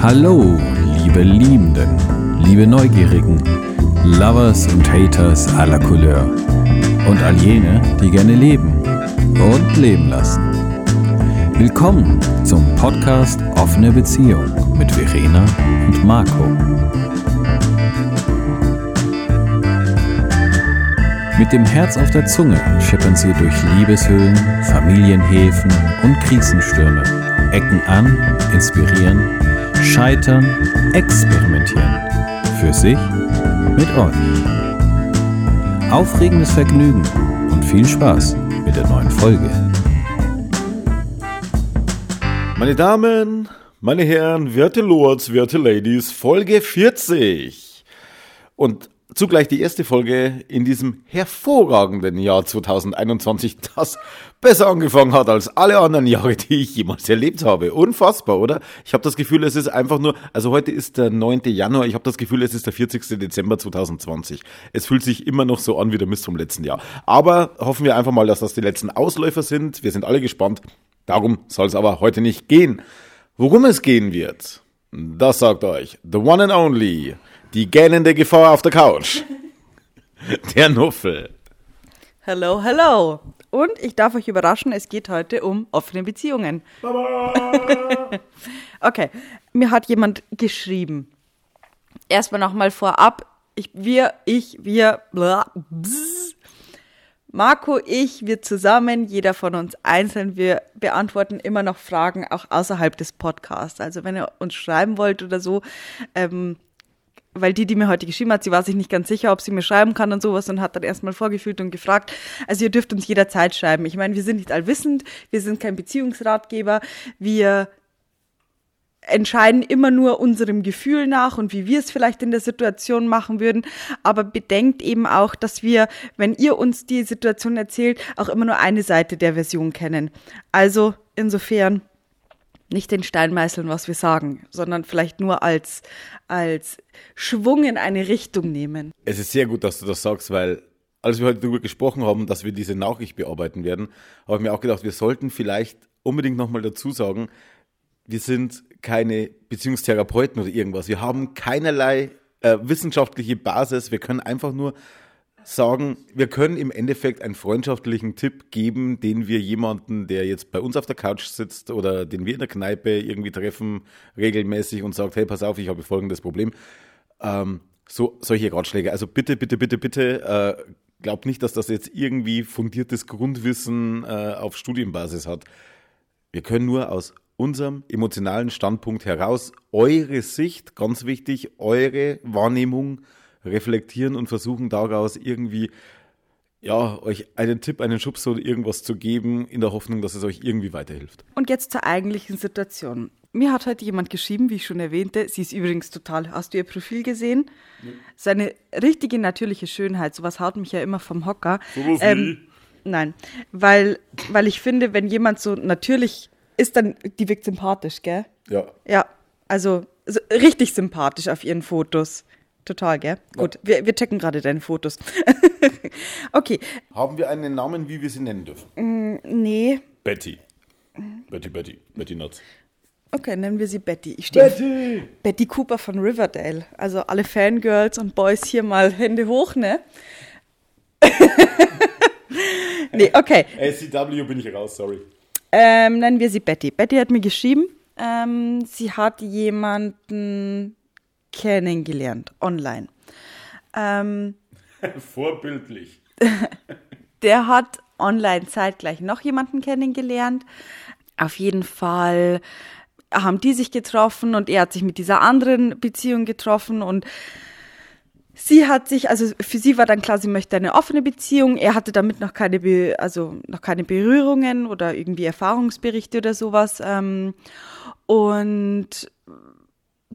Hallo, liebe Liebenden, liebe Neugierigen, Lovers und Haters aller Couleur und all jene, die gerne leben und leben lassen. Willkommen zum Podcast Offene Beziehung mit Verena und Marco. Mit dem Herz auf der Zunge schippern sie durch Liebeshöhlen, Familienhäfen und Krisenstürme, ecken an, inspirieren, scheitern, experimentieren. Für sich, mit euch. Aufregendes Vergnügen und viel Spaß mit der neuen Folge. Meine Damen, meine Herren, werte Lords, werte Ladies, Folge 40. Und zugleich die erste Folge in diesem hervorragenden Jahr 2021, das besser angefangen hat als alle anderen Jahre, die ich jemals erlebt habe. Unfassbar, oder? Ich habe das Gefühl, es ist einfach nur, also heute ist der 9. Januar, ich habe das Gefühl, es ist der 40. Dezember 2020. Es fühlt sich immer noch so an wie der Mist vom letzten Jahr. Aber hoffen wir einfach mal, dass das die letzten Ausläufer sind. Wir sind alle gespannt. Darum soll es aber heute nicht gehen. Worum es gehen wird, das sagt euch the one and only die gähnende Gefahr auf der Couch. Der Nuffel. Hello, hello. Und ich darf euch überraschen, es geht heute um offene Beziehungen. okay, mir hat jemand geschrieben. Erstmal nochmal vorab. Ich, wir, ich, wir, bla, bzz. Marco, ich, wir zusammen, jeder von uns einzeln, wir beantworten immer noch Fragen auch außerhalb des Podcasts. Also wenn ihr uns schreiben wollt oder so, ähm, weil die, die mir heute geschrieben hat, sie war sich nicht ganz sicher, ob sie mir schreiben kann und sowas und hat dann erstmal vorgefühlt und gefragt. Also ihr dürft uns jederzeit schreiben. Ich meine, wir sind nicht allwissend, wir sind kein Beziehungsratgeber, wir entscheiden immer nur unserem Gefühl nach und wie wir es vielleicht in der Situation machen würden. Aber bedenkt eben auch, dass wir, wenn ihr uns die Situation erzählt, auch immer nur eine Seite der Version kennen. Also insofern nicht den Stein meißeln, was wir sagen, sondern vielleicht nur als, als Schwung in eine Richtung nehmen. Es ist sehr gut, dass du das sagst, weil als wir heute darüber gesprochen haben, dass wir diese Nachricht bearbeiten werden, habe ich mir auch gedacht, wir sollten vielleicht unbedingt nochmal dazu sagen, wir sind keine Beziehungstherapeuten oder irgendwas. Wir haben keinerlei äh, wissenschaftliche Basis. Wir können einfach nur sagen, wir können im Endeffekt einen freundschaftlichen Tipp geben, den wir jemanden, der jetzt bei uns auf der Couch sitzt oder den wir in der Kneipe irgendwie treffen, regelmäßig und sagt, hey, pass auf, ich habe folgendes Problem. Ähm, so, solche Ratschläge. Also bitte, bitte, bitte, bitte, äh, glaubt nicht, dass das jetzt irgendwie fundiertes Grundwissen äh, auf Studienbasis hat. Wir können nur aus unserem emotionalen Standpunkt heraus eure Sicht, ganz wichtig, eure Wahrnehmung reflektieren und versuchen daraus irgendwie ja, euch einen Tipp, einen Schubs oder irgendwas zu geben, in der Hoffnung, dass es euch irgendwie weiterhilft. Und jetzt zur eigentlichen Situation. Mir hat heute jemand geschrieben, wie ich schon erwähnte, sie ist übrigens total, hast du ihr Profil gesehen? Ja. Seine richtige natürliche Schönheit, sowas haut mich ja immer vom Hocker. Sowas ähm? Nein, weil, weil ich finde, wenn jemand so natürlich ist, dann, die wirkt sympathisch, gell? Ja. Ja, also, also richtig sympathisch auf ihren Fotos. Total, gell? Ja. Gut, wir, wir checken gerade deine Fotos. okay. Haben wir einen Namen, wie wir sie nennen dürfen? Mm, nee. Betty. Betty, Betty, Betty Nuts. Okay, nennen wir sie Betty. Ich Betty! Betty Cooper von Riverdale. Also alle Fangirls und Boys hier mal Hände hoch, ne? nee, okay. ACW bin ich raus, sorry. Ähm, nennen wir sie Betty. Betty hat mir geschrieben, ähm, sie hat jemanden kennengelernt, online. Ähm, Vorbildlich. der hat online zeitgleich noch jemanden kennengelernt. Auf jeden Fall haben die sich getroffen und er hat sich mit dieser anderen Beziehung getroffen und sie hat sich, also für sie war dann klar, sie möchte eine offene Beziehung. Er hatte damit noch keine, Be also noch keine Berührungen oder irgendwie Erfahrungsberichte oder sowas. Ähm, und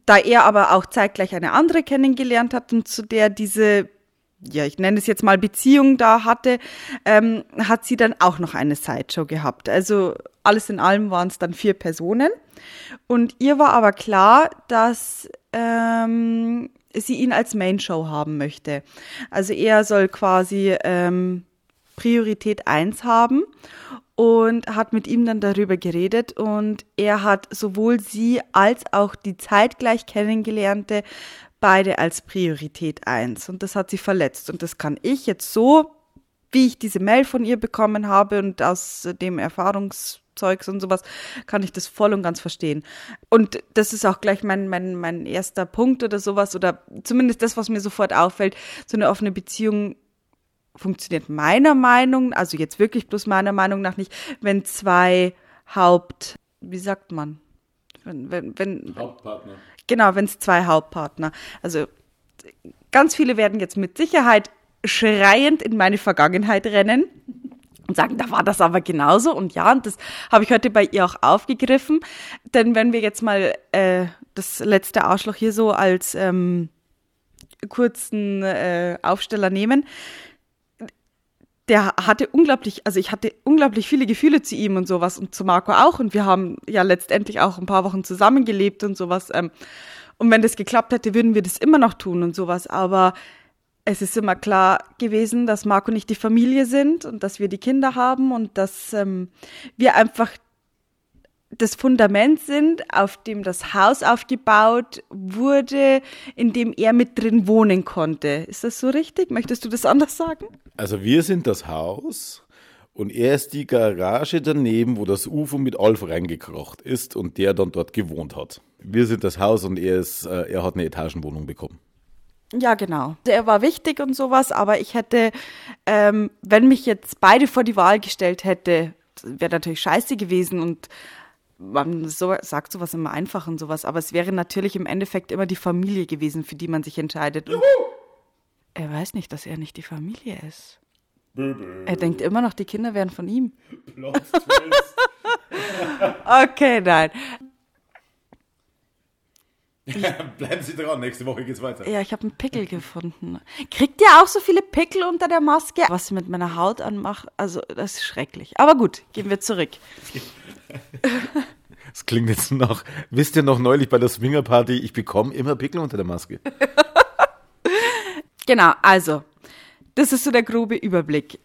da er aber auch zeitgleich eine andere kennengelernt hat und zu der diese, ja, ich nenne es jetzt mal Beziehung da hatte, ähm, hat sie dann auch noch eine Sideshow gehabt. Also alles in allem waren es dann vier Personen. Und ihr war aber klar, dass ähm, sie ihn als Main Show haben möchte. Also er soll quasi ähm, Priorität 1 haben und hat mit ihm dann darüber geredet und er hat sowohl sie als auch die zeitgleich kennengelernte beide als Priorität 1 und das hat sie verletzt und das kann ich jetzt so, wie ich diese Mail von ihr bekommen habe und aus dem Erfahrungszeugs und sowas, kann ich das voll und ganz verstehen. Und das ist auch gleich mein, mein, mein erster Punkt oder sowas, oder zumindest das, was mir sofort auffällt. So eine offene Beziehung funktioniert meiner Meinung, also jetzt wirklich bloß meiner Meinung nach nicht, wenn zwei Haupt, wie sagt man? Wenn, wenn, wenn, Hauptpartner. Genau, wenn es zwei Hauptpartner. Also ganz viele werden jetzt mit Sicherheit schreiend in meine Vergangenheit rennen und sagen, da war das aber genauso. Und ja, und das habe ich heute bei ihr auch aufgegriffen. Denn wenn wir jetzt mal äh, das letzte Arschloch hier so als ähm, kurzen äh, Aufsteller nehmen, der hatte unglaublich, also ich hatte unglaublich viele Gefühle zu ihm und sowas und zu Marco auch und wir haben ja letztendlich auch ein paar Wochen zusammengelebt und sowas. Ähm, und wenn das geklappt hätte, würden wir das immer noch tun und sowas. Aber es ist immer klar gewesen, dass Marco nicht die Familie sind und dass wir die Kinder haben und dass ähm, wir einfach das Fundament sind, auf dem das Haus aufgebaut wurde, in dem er mit drin wohnen konnte. Ist das so richtig? Möchtest du das anders sagen? Also wir sind das Haus und er ist die Garage daneben, wo das UFO mit Alf reingekrocht ist und der dann dort gewohnt hat. Wir sind das Haus und er, ist, äh, er hat eine Etagenwohnung bekommen. Ja, genau. Er war wichtig und sowas, aber ich hätte, ähm, wenn mich jetzt beide vor die Wahl gestellt hätte, wäre natürlich scheiße gewesen und man so, sagt sowas immer einfach und sowas, aber es wäre natürlich im Endeffekt immer die Familie gewesen, für die man sich entscheidet. Und er weiß nicht, dass er nicht die Familie ist. Er denkt immer noch, die Kinder wären von ihm. okay, nein. Bleiben Sie dran, nächste Woche geht's weiter. Ja, ich habe einen Pickel gefunden. Kriegt ihr auch so viele Pickel unter der Maske? Was sie mit meiner Haut anmacht, also das ist schrecklich. Aber gut, gehen wir zurück. Das klingt jetzt noch. Wisst ihr noch neulich bei der Swingerparty, ich bekomme immer Pickel unter der Maske. Genau, also, das ist so der grobe Überblick.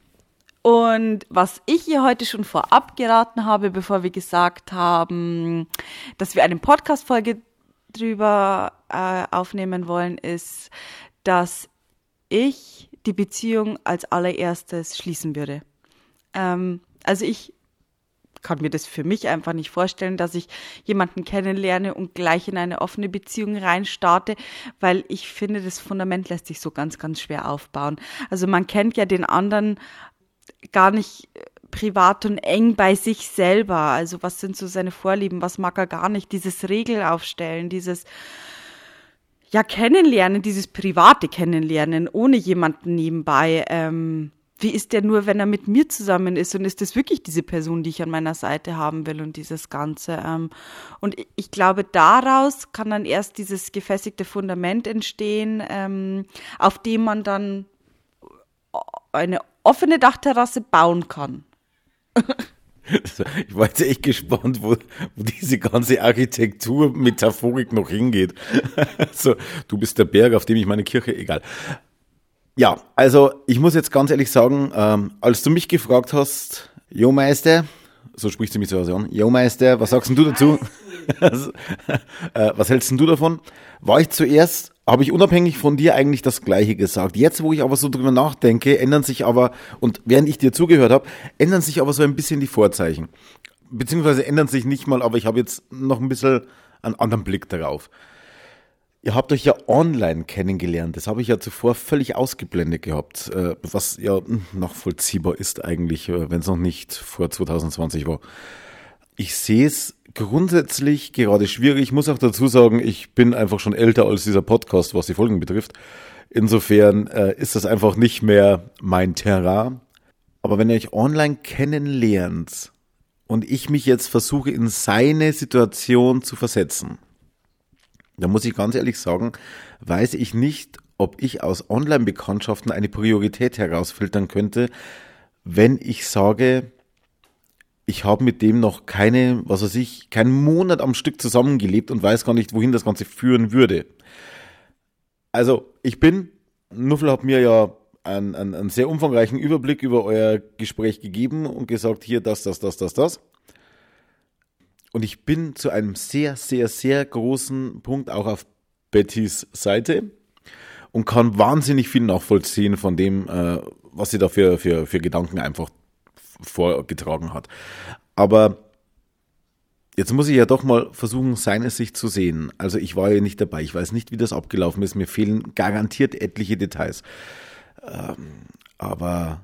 Und was ich hier heute schon vorab geraten habe, bevor wir gesagt haben, dass wir eine Podcast-Folge drüber äh, aufnehmen wollen, ist, dass ich die Beziehung als allererstes schließen würde. Ähm, also ich kann mir das für mich einfach nicht vorstellen, dass ich jemanden kennenlerne und gleich in eine offene Beziehung reinstarte, weil ich finde, das Fundament lässt sich so ganz, ganz schwer aufbauen. Also man kennt ja den anderen gar nicht privat und eng bei sich selber. Also was sind so seine Vorlieben, was mag er gar nicht, dieses Regel aufstellen, dieses ja kennenlernen, dieses private Kennenlernen ohne jemanden nebenbei. Ähm, wie ist der nur, wenn er mit mir zusammen ist und ist das wirklich diese Person, die ich an meiner Seite haben will und dieses Ganze. Ähm, und ich glaube, daraus kann dann erst dieses gefestigte Fundament entstehen, ähm, auf dem man dann eine offene Dachterrasse bauen kann. Ich war jetzt echt gespannt, wo, wo diese ganze Architektur-Metaphorik noch hingeht. so, du bist der Berg, auf dem ich meine Kirche, egal. Ja, also ich muss jetzt ganz ehrlich sagen, ähm, als du mich gefragt hast, Jo Meister, so spricht sie mich zu Hause an, Jo Meister, was sagst denn du dazu? äh, was hältst denn du davon? War ich zuerst habe ich unabhängig von dir eigentlich das Gleiche gesagt. Jetzt, wo ich aber so drüber nachdenke, ändern sich aber, und während ich dir zugehört habe, ändern sich aber so ein bisschen die Vorzeichen. Beziehungsweise ändern sich nicht mal, aber ich habe jetzt noch ein bisschen einen anderen Blick darauf. Ihr habt euch ja online kennengelernt. Das habe ich ja zuvor völlig ausgeblendet gehabt, äh, was ja nachvollziehbar ist eigentlich, äh, wenn es noch nicht vor 2020 war. Ich sehe es grundsätzlich gerade schwierig. Ich muss auch dazu sagen, ich bin einfach schon älter als dieser Podcast, was die Folgen betrifft. Insofern äh, ist das einfach nicht mehr mein Terrain. Aber wenn ihr euch online kennenlernt und ich mich jetzt versuche, in seine Situation zu versetzen, dann muss ich ganz ehrlich sagen, weiß ich nicht, ob ich aus Online-Bekanntschaften eine Priorität herausfiltern könnte, wenn ich sage, ich habe mit dem noch keine, was weiß ich, keinen Monat am Stück zusammengelebt und weiß gar nicht, wohin das Ganze führen würde. Also, ich bin, Nuffel hat mir ja einen, einen, einen sehr umfangreichen Überblick über euer Gespräch gegeben und gesagt, hier das, das, das, das, das. Und ich bin zu einem sehr, sehr, sehr großen Punkt auch auf Bettys Seite und kann wahnsinnig viel nachvollziehen von dem, äh, was sie da für, für, für Gedanken einfach vorgetragen hat. Aber Jetzt muss ich ja doch mal versuchen, seine Sicht zu sehen. Also ich war ja nicht dabei. Ich weiß nicht, wie das abgelaufen ist. Mir fehlen garantiert etliche Details. Ähm, aber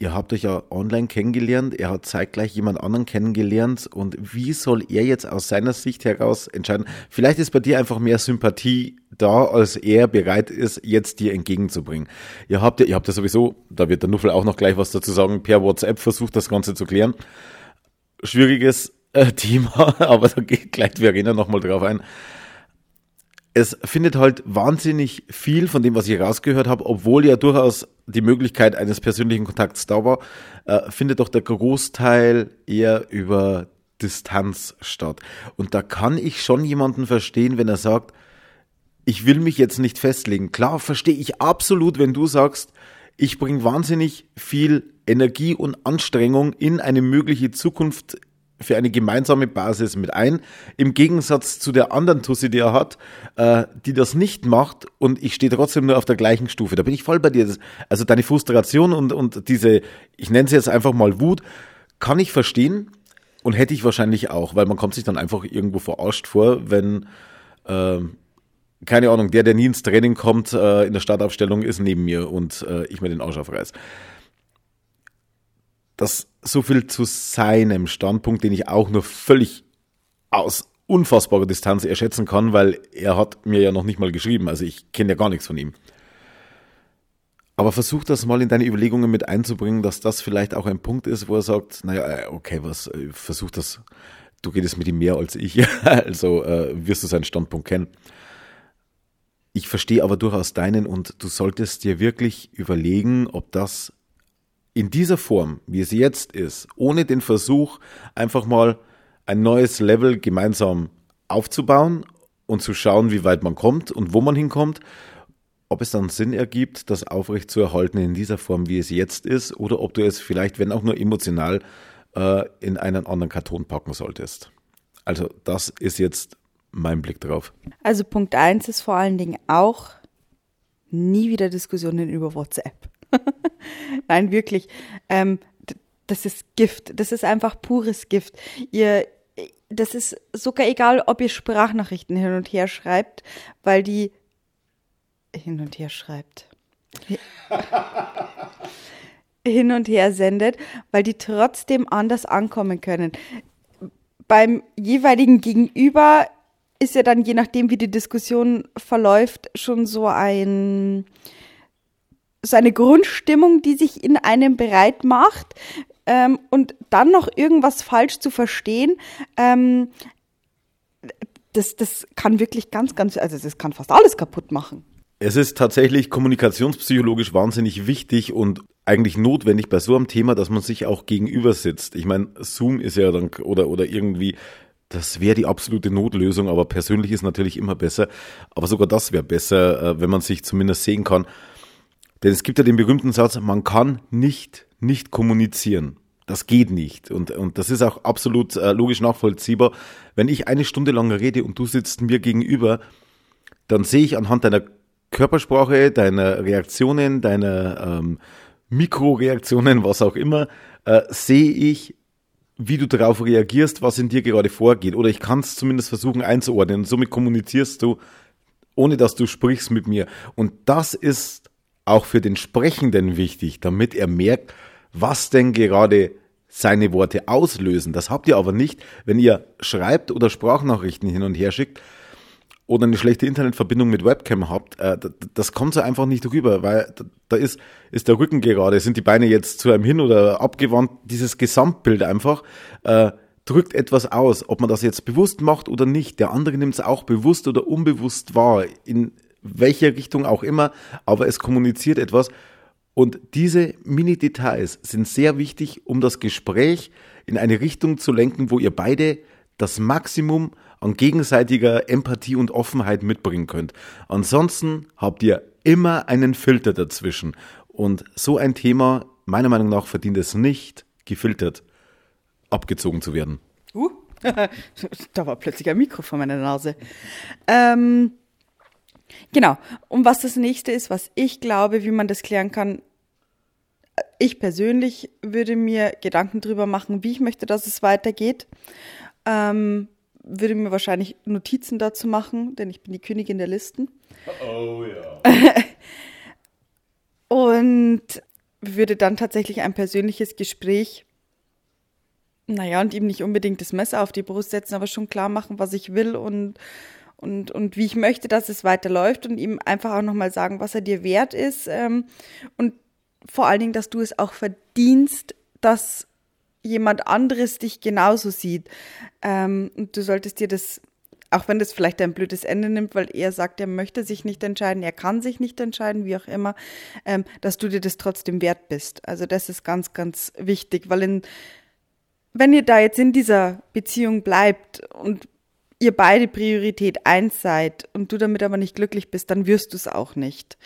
ihr habt euch ja online kennengelernt. Er hat zeitgleich jemand anderen kennengelernt. Und wie soll er jetzt aus seiner Sicht heraus entscheiden? Vielleicht ist bei dir einfach mehr Sympathie da, als er bereit ist, jetzt dir entgegenzubringen. Ihr habt ja, ihr habt ja sowieso, da wird der Nuffel auch noch gleich was dazu sagen, per WhatsApp versucht, das Ganze zu klären. Schwieriges äh, Thema, aber da geht gleich Verena nochmal drauf ein. Es findet halt wahnsinnig viel von dem, was ich rausgehört habe, obwohl ja durchaus die Möglichkeit eines persönlichen Kontakts da war, äh, findet doch der Großteil eher über Distanz statt. Und da kann ich schon jemanden verstehen, wenn er sagt, ich will mich jetzt nicht festlegen. Klar, verstehe ich absolut, wenn du sagst, ich bringe wahnsinnig viel Energie und Anstrengung in eine mögliche Zukunft für eine gemeinsame Basis mit ein. Im Gegensatz zu der anderen Tussi, die er hat, äh, die das nicht macht und ich stehe trotzdem nur auf der gleichen Stufe. Da bin ich voll bei dir. Also deine Frustration und, und diese, ich nenne sie jetzt einfach mal Wut, kann ich verstehen und hätte ich wahrscheinlich auch, weil man kommt sich dann einfach irgendwo verarscht vor, wenn, äh, keine Ahnung, der, der nie ins Training kommt, äh, in der Startaufstellung ist neben mir und äh, ich mir den Arsch aufreiß. Das so viel zu seinem Standpunkt, den ich auch nur völlig aus unfassbarer Distanz erschätzen kann, weil er hat mir ja noch nicht mal geschrieben, also ich kenne ja gar nichts von ihm. Aber versuch das mal in deine Überlegungen mit einzubringen, dass das vielleicht auch ein Punkt ist, wo er sagt, naja, äh, okay, was, äh, versuch das, du redest mit ihm mehr als ich, also äh, wirst du seinen Standpunkt kennen. Ich verstehe aber durchaus deinen und du solltest dir wirklich überlegen, ob das in dieser Form, wie es jetzt ist, ohne den Versuch, einfach mal ein neues Level gemeinsam aufzubauen und zu schauen, wie weit man kommt und wo man hinkommt, ob es dann Sinn ergibt, das aufrecht zu erhalten in dieser Form, wie es jetzt ist, oder ob du es vielleicht, wenn auch nur emotional, äh, in einen anderen Karton packen solltest. Also das ist jetzt mein Blick drauf. Also Punkt 1 ist vor allen Dingen auch nie wieder Diskussionen über WhatsApp. Nein, wirklich. Ähm, das ist Gift. Das ist einfach pures Gift. Ihr, das ist sogar egal, ob ihr Sprachnachrichten hin und her schreibt, weil die hin und her schreibt. hin und her sendet, weil die trotzdem anders ankommen können. Beim jeweiligen Gegenüber ist ja dann, je nachdem, wie die Diskussion verläuft, schon so ein, so eine Grundstimmung, die sich in einem bereit macht ähm, und dann noch irgendwas falsch zu verstehen, ähm, das, das kann wirklich ganz, ganz, also das kann fast alles kaputt machen. Es ist tatsächlich kommunikationspsychologisch wahnsinnig wichtig und eigentlich notwendig bei so einem Thema, dass man sich auch gegenüber sitzt. Ich meine, Zoom ist ja dann oder oder irgendwie das wäre die absolute Notlösung, aber persönlich ist natürlich immer besser. Aber sogar das wäre besser, äh, wenn man sich zumindest sehen kann. Denn es gibt ja den berühmten Satz, man kann nicht nicht kommunizieren. Das geht nicht. Und, und das ist auch absolut äh, logisch nachvollziehbar. Wenn ich eine Stunde lang rede und du sitzt mir gegenüber, dann sehe ich anhand deiner Körpersprache, deiner Reaktionen, deiner ähm, Mikroreaktionen, was auch immer, äh, sehe ich, wie du darauf reagierst, was in dir gerade vorgeht. Oder ich kann es zumindest versuchen einzuordnen. Und somit kommunizierst du, ohne dass du sprichst mit mir. Und das ist auch für den Sprechenden wichtig, damit er merkt, was denn gerade seine Worte auslösen. Das habt ihr aber nicht, wenn ihr schreibt oder Sprachnachrichten hin und her schickt oder eine schlechte Internetverbindung mit Webcam habt. Äh, das kommt so einfach nicht rüber, weil da ist, ist der Rücken gerade, sind die Beine jetzt zu einem hin oder abgewandt. Dieses Gesamtbild einfach äh, drückt etwas aus, ob man das jetzt bewusst macht oder nicht. Der andere nimmt es auch bewusst oder unbewusst wahr. In welche Richtung auch immer, aber es kommuniziert etwas. Und diese Mini-Details sind sehr wichtig, um das Gespräch in eine Richtung zu lenken, wo ihr beide das Maximum an gegenseitiger Empathie und Offenheit mitbringen könnt. Ansonsten habt ihr immer einen Filter dazwischen. Und so ein Thema, meiner Meinung nach, verdient es nicht, gefiltert, abgezogen zu werden. Uh, da war plötzlich ein Mikro vor meiner Nase. Ähm, genau. Und was das nächste ist, was ich glaube, wie man das klären kann, ich persönlich würde mir Gedanken drüber machen, wie ich möchte, dass es weitergeht. Ähm, würde mir wahrscheinlich Notizen dazu machen, denn ich bin die Königin der Listen. Oh ja. und würde dann tatsächlich ein persönliches Gespräch, naja, und ihm nicht unbedingt das Messer auf die Brust setzen, aber schon klar machen, was ich will und, und, und wie ich möchte, dass es weiterläuft und ihm einfach auch nochmal sagen, was er dir wert ist. Ähm, und vor allen Dingen, dass du es auch verdienst, dass jemand anderes dich genauso sieht. Ähm, und du solltest dir das, auch wenn das vielleicht ein blödes Ende nimmt, weil er sagt, er möchte sich nicht entscheiden, er kann sich nicht entscheiden, wie auch immer, ähm, dass du dir das trotzdem wert bist. Also das ist ganz, ganz wichtig, weil in, wenn ihr da jetzt in dieser Beziehung bleibt und ihr beide Priorität eins seid und du damit aber nicht glücklich bist, dann wirst du es auch nicht.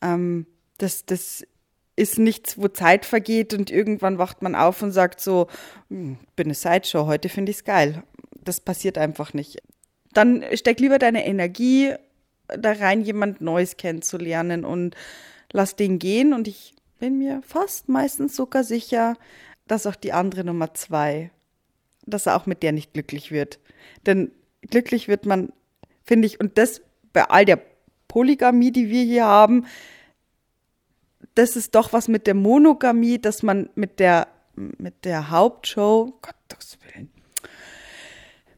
Ähm, das, das ist nichts, wo Zeit vergeht und irgendwann wacht man auf und sagt so, hm, bin eine Sideshow, heute finde ich es geil. Das passiert einfach nicht. Dann steck lieber deine Energie da rein, jemand Neues kennenzulernen und lass den gehen. Und ich bin mir fast meistens sogar sicher, dass auch die andere Nummer zwei, dass er auch mit der nicht glücklich wird. Denn glücklich wird man, finde ich, und das bei all der Polygamie, die wir hier haben, das ist doch was mit der Monogamie, dass man mit der, mit der Hauptshow, Gottes Willen,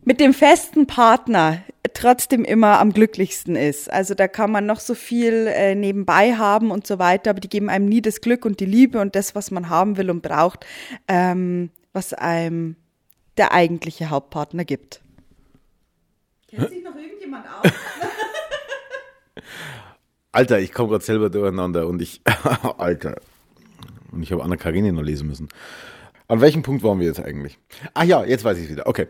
mit dem festen Partner trotzdem immer am glücklichsten ist. Also da kann man noch so viel äh, nebenbei haben und so weiter, aber die geben einem nie das Glück und die Liebe und das, was man haben will und braucht, ähm, was einem der eigentliche Hauptpartner gibt. Kennt sich noch irgendjemand aus? Alter, ich komme gerade selber durcheinander und ich, Alter, und ich habe Anna Karenina noch lesen müssen. An welchem Punkt waren wir jetzt eigentlich? Ach ja, jetzt weiß ich wieder. Okay.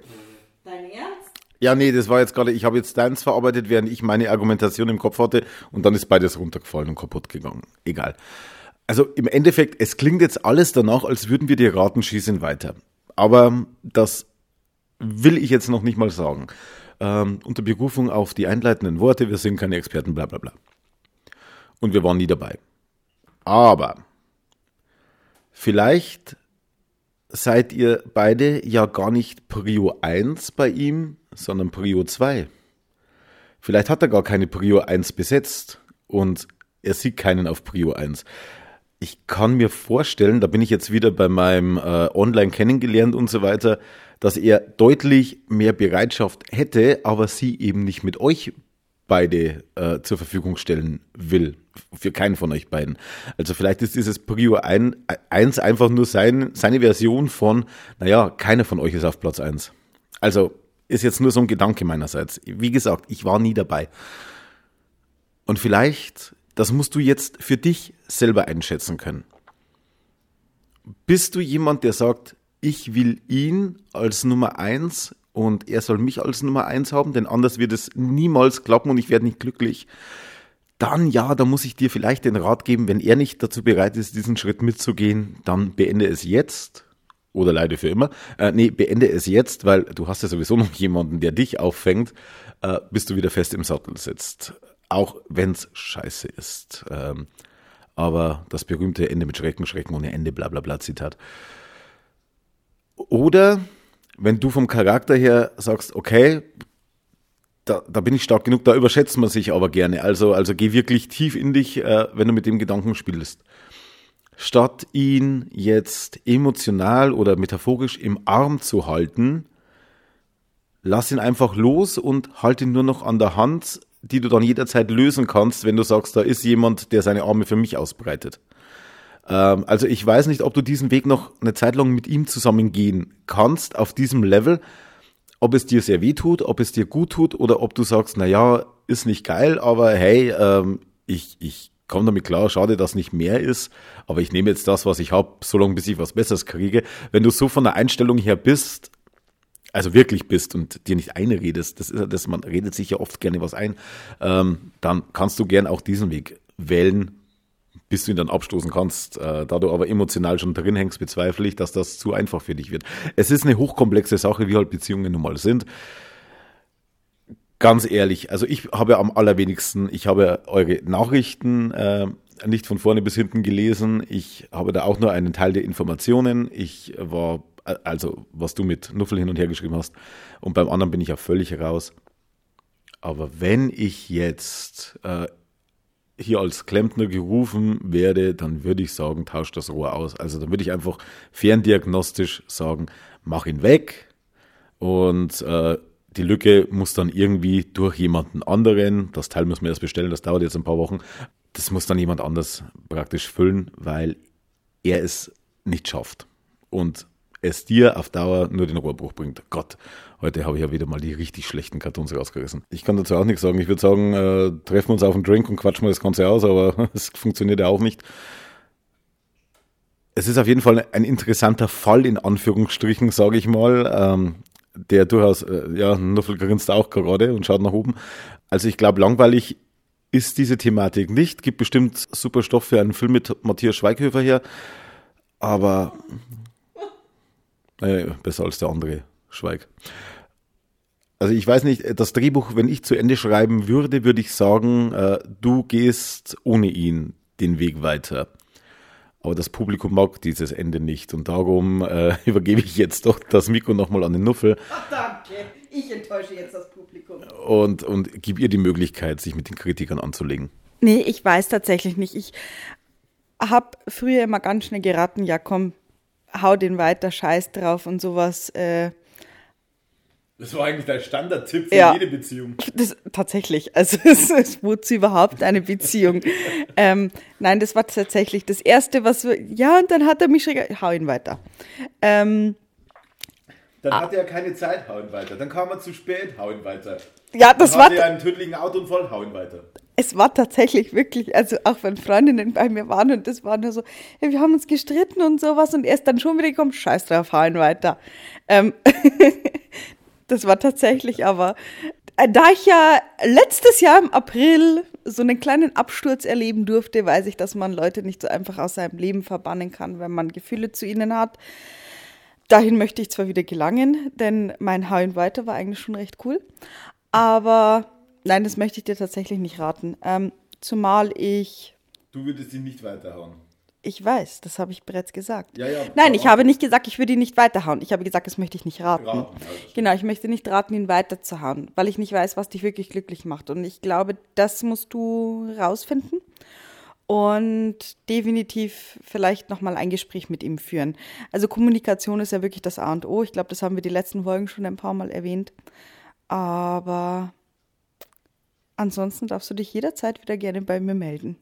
Dein Ernst? Ja, nee, das war jetzt gerade, ich habe jetzt deins verarbeitet, während ich meine Argumentation im Kopf hatte und dann ist beides runtergefallen und kaputt gegangen. Egal. Also im Endeffekt, es klingt jetzt alles danach, als würden wir dir raten, schießen weiter. Aber das will ich jetzt noch nicht mal sagen. Ähm, unter Berufung auf die einleitenden Worte, wir sind keine Experten, bla bla bla und wir waren nie dabei. Aber vielleicht seid ihr beide ja gar nicht Prio 1 bei ihm, sondern Prio 2. Vielleicht hat er gar keine Prio 1 besetzt und er sieht keinen auf Prio 1. Ich kann mir vorstellen, da bin ich jetzt wieder bei meinem äh, Online kennengelernt und so weiter, dass er deutlich mehr Bereitschaft hätte, aber sie eben nicht mit euch beide äh, zur Verfügung stellen will. Für keinen von euch beiden. Also vielleicht ist dieses Prio 1 einfach nur sein, seine Version von, naja, keiner von euch ist auf Platz 1. Also ist jetzt nur so ein Gedanke meinerseits. Wie gesagt, ich war nie dabei. Und vielleicht, das musst du jetzt für dich selber einschätzen können. Bist du jemand, der sagt, ich will ihn als Nummer 1 und er soll mich als Nummer eins haben, denn anders wird es niemals klappen und ich werde nicht glücklich. Dann ja, da muss ich dir vielleicht den Rat geben, wenn er nicht dazu bereit ist, diesen Schritt mitzugehen, dann beende es jetzt oder leider für immer. Äh, nee, beende es jetzt, weil du hast ja sowieso noch jemanden, der dich auffängt, äh, bis du wieder fest im Sattel sitzt. Auch wenn's scheiße ist. Ähm, aber das berühmte Ende mit Schrecken, Schrecken ohne Ende, bla bla bla Zitat. Oder wenn du vom Charakter her sagst, okay, da, da bin ich stark genug, da überschätzt man sich aber gerne. Also, also geh wirklich tief in dich, äh, wenn du mit dem Gedanken spielst. Statt ihn jetzt emotional oder metaphorisch im Arm zu halten, lass ihn einfach los und halt ihn nur noch an der Hand, die du dann jederzeit lösen kannst, wenn du sagst, da ist jemand, der seine Arme für mich ausbreitet. Ähm, also ich weiß nicht, ob du diesen Weg noch eine Zeit lang mit ihm zusammen gehen kannst auf diesem Level, ob es dir sehr weh tut, ob es dir gut tut oder ob du sagst, na ja, ist nicht geil, aber hey, ähm, ich, ich komme damit klar, schade, dass nicht mehr ist, aber ich nehme jetzt das, was ich habe, solange bis ich was Besseres kriege. Wenn du so von der Einstellung her bist, also wirklich bist und dir nicht einredest, das ist ja das, man redet sich ja oft gerne was ein, ähm, dann kannst du gern auch diesen Weg wählen, bis du ihn dann abstoßen kannst. Äh, da du aber emotional schon drin hängst, bezweifle ich, dass das zu einfach für dich wird. Es ist eine hochkomplexe Sache, wie halt Beziehungen nun mal sind. Ganz ehrlich, also ich habe am allerwenigsten, ich habe eure Nachrichten äh, nicht von vorne bis hinten gelesen. Ich habe da auch nur einen Teil der Informationen. Ich war, also was du mit Nuffel hin und her geschrieben hast, und beim anderen bin ich ja völlig raus. Aber wenn ich jetzt äh, hier als Klempner gerufen werde, dann würde ich sagen, tausch das Rohr aus. Also dann würde ich einfach ferndiagnostisch sagen, mach ihn weg und äh, die Lücke muss dann irgendwie durch jemanden anderen, das Teil müssen wir erst bestellen, das dauert jetzt ein paar Wochen, das muss dann jemand anders praktisch füllen, weil er es nicht schafft. Und es dir auf Dauer nur den Rohrbruch bringt. Gott, heute habe ich ja wieder mal die richtig schlechten Kartons rausgerissen. Ich kann dazu auch nichts sagen. Ich würde sagen, äh, treffen wir uns auf einen Drink und quatschen wir das Ganze aus, aber es funktioniert ja auch nicht. Es ist auf jeden Fall ein interessanter Fall, in Anführungsstrichen, sage ich mal. Ähm, der durchaus, äh, ja, Nuffel grinst auch gerade und schaut nach oben. Also ich glaube, langweilig ist diese Thematik nicht. Gibt bestimmt super Stoff für einen Film mit Matthias Schweighöfer hier. Aber naja, besser als der andere Schweig. Also ich weiß nicht, das Drehbuch, wenn ich zu Ende schreiben würde, würde ich sagen, äh, du gehst ohne ihn den Weg weiter. Aber das Publikum mag dieses Ende nicht und darum äh, übergebe ich jetzt doch das Mikro nochmal an den Nuffel. Ach, danke, ich enttäusche jetzt das Publikum. Und, und gib ihr die Möglichkeit, sich mit den Kritikern anzulegen. Nee, ich weiß tatsächlich nicht. Ich habe früher immer ganz schnell geraten, ja komm, hau den weiter, scheiß drauf und sowas. Äh, das war eigentlich dein Standardtipp für Ja. jede Beziehung. das, tatsächlich, also es ist wozu überhaupt eine Beziehung. ähm, nein, das war tatsächlich das Erste, was wir, ja, und dann hat er mich schon, ge- hau ihn weiter. Ähm, Dann hatte er keine Zeit, hau ihn weiter. Dann kam er zu spät, hau ihn weiter. ja, das Dann war, hatte er einen tödlichen Autounfall, hau ihn weiter. es war tatsächlich wirklich, also auch wenn Freundinnen bei mir waren und das war nur so, ja, wir haben uns gestritten und sowas und er ist dann schon wieder gekommen, scheiß drauf, hau ihn weiter. Ähm, das war tatsächlich aber, äh, da ich ja letztes Jahr im April so einen kleinen Absturz erleben durfte, weiß ich, dass man Leute nicht so einfach aus seinem Leben verbannen kann, wenn man Gefühle zu ihnen hat. Dahin möchte ich zwar wieder gelangen, denn mein Hauen weiter war eigentlich schon recht cool. Aber nein, das möchte ich dir tatsächlich nicht raten. Ähm, zumal ich, Du würdest ihn nicht weiterhauen. Ich weiß, das habe ich bereits gesagt. Ja, ja, Nein, ich habe nicht gesagt, ich würde ihn nicht weiterhauen. Ich habe gesagt, das möchte ich nicht raten. Raten, stimmt. genau, ich möchte nicht raten, ihn weiterzuhauen, weil ich nicht weiß, was dich wirklich glücklich macht. Und ich glaube, das musst du rausfinden und definitiv vielleicht nochmal ein Gespräch mit ihm führen. Also Kommunikation ist ja wirklich das A und O. Ich glaube, das haben wir die letzten Folgen schon ein paar Mal erwähnt. Aber ansonsten darfst du dich jederzeit wieder gerne bei mir melden.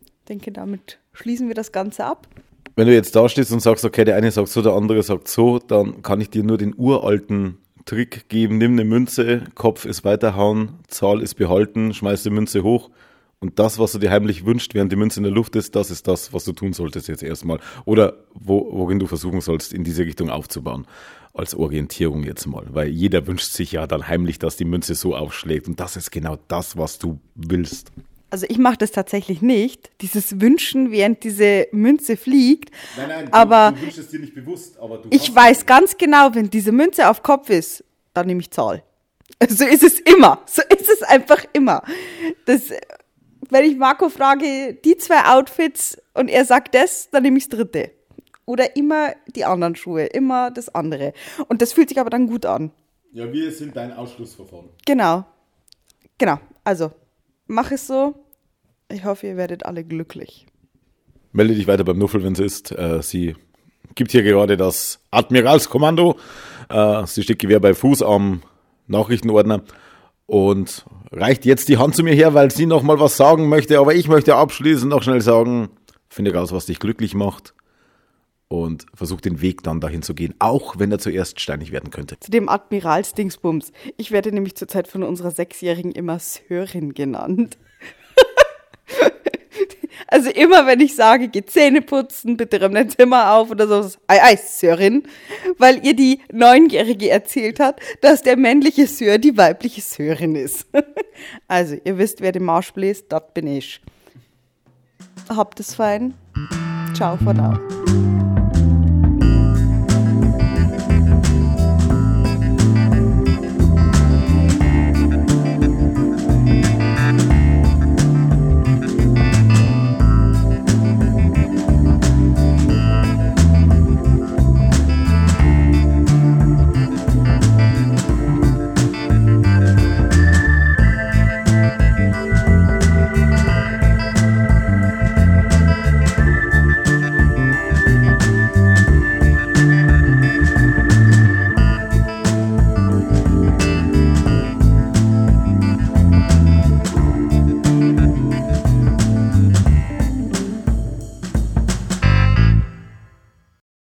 Ich denke, damit schließen wir das Ganze ab. Wenn du jetzt da stehst und sagst, okay, der eine sagt so, der andere sagt so, dann kann ich dir nur den uralten Trick geben. Nimm eine Münze, Kopf ist weiterhauen, Zahl ist behalten, schmeiß die Münze hoch. Und das, was du dir heimlich wünscht, während die Münze in der Luft ist, das ist das, was du tun solltest jetzt erstmal. Oder wo, worin du versuchen sollst, in diese Richtung aufzubauen. Als Orientierung jetzt mal. Weil jeder wünscht sich ja dann heimlich, dass die Münze so aufschlägt. Und das ist genau das, was du willst. Also ich mache das tatsächlich nicht, dieses Wünschen, während diese Münze fliegt. Nein, nein, du, aber du wünschst es dir nicht bewusst, aber du ich weiß ganz genau, wenn diese Münze auf Kopf ist, dann nehme ich Zahl. So ist es immer. So ist es einfach immer. Das, wenn ich Marco frage, die zwei Outfits und er sagt das, dann nehme ich das dritte. Oder immer die anderen Schuhe, immer das andere. Und das fühlt sich aber dann gut an. Ja, wir sind dein Ausschlussverfahren. Genau. Genau. Also, mach es so. Ich hoffe, ihr werdet alle glücklich. Melde dich weiter beim Nuffel, wenn es ist. Äh, sie gibt hier gerade das Admiralskommando. Äh, sie steht Gewehr bei Fuß am Nachrichtenordner und reicht jetzt die Hand zu mir her, weil sie noch mal was sagen möchte. Aber ich möchte abschließend noch schnell sagen, finde raus, was dich glücklich macht und versuch den Weg dann dahin zu gehen, auch wenn er zuerst steinig werden könnte. Zu dem Admiralsdingsbums. Ich werde nämlich zurzeit von unserer Sechsjährigen immer Sörin genannt. also immer, wenn ich sage, geh Zähne putzen, bitte räum dein Zimmer auf oder so, ei, ei, Sörin. Weil ihr die Neunjährige erzählt hat, dass der männliche Sör die weibliche Sörin ist. also, ihr wisst, wer den Marsch bläst, das bin ich. Habt es fein. Ciao for now.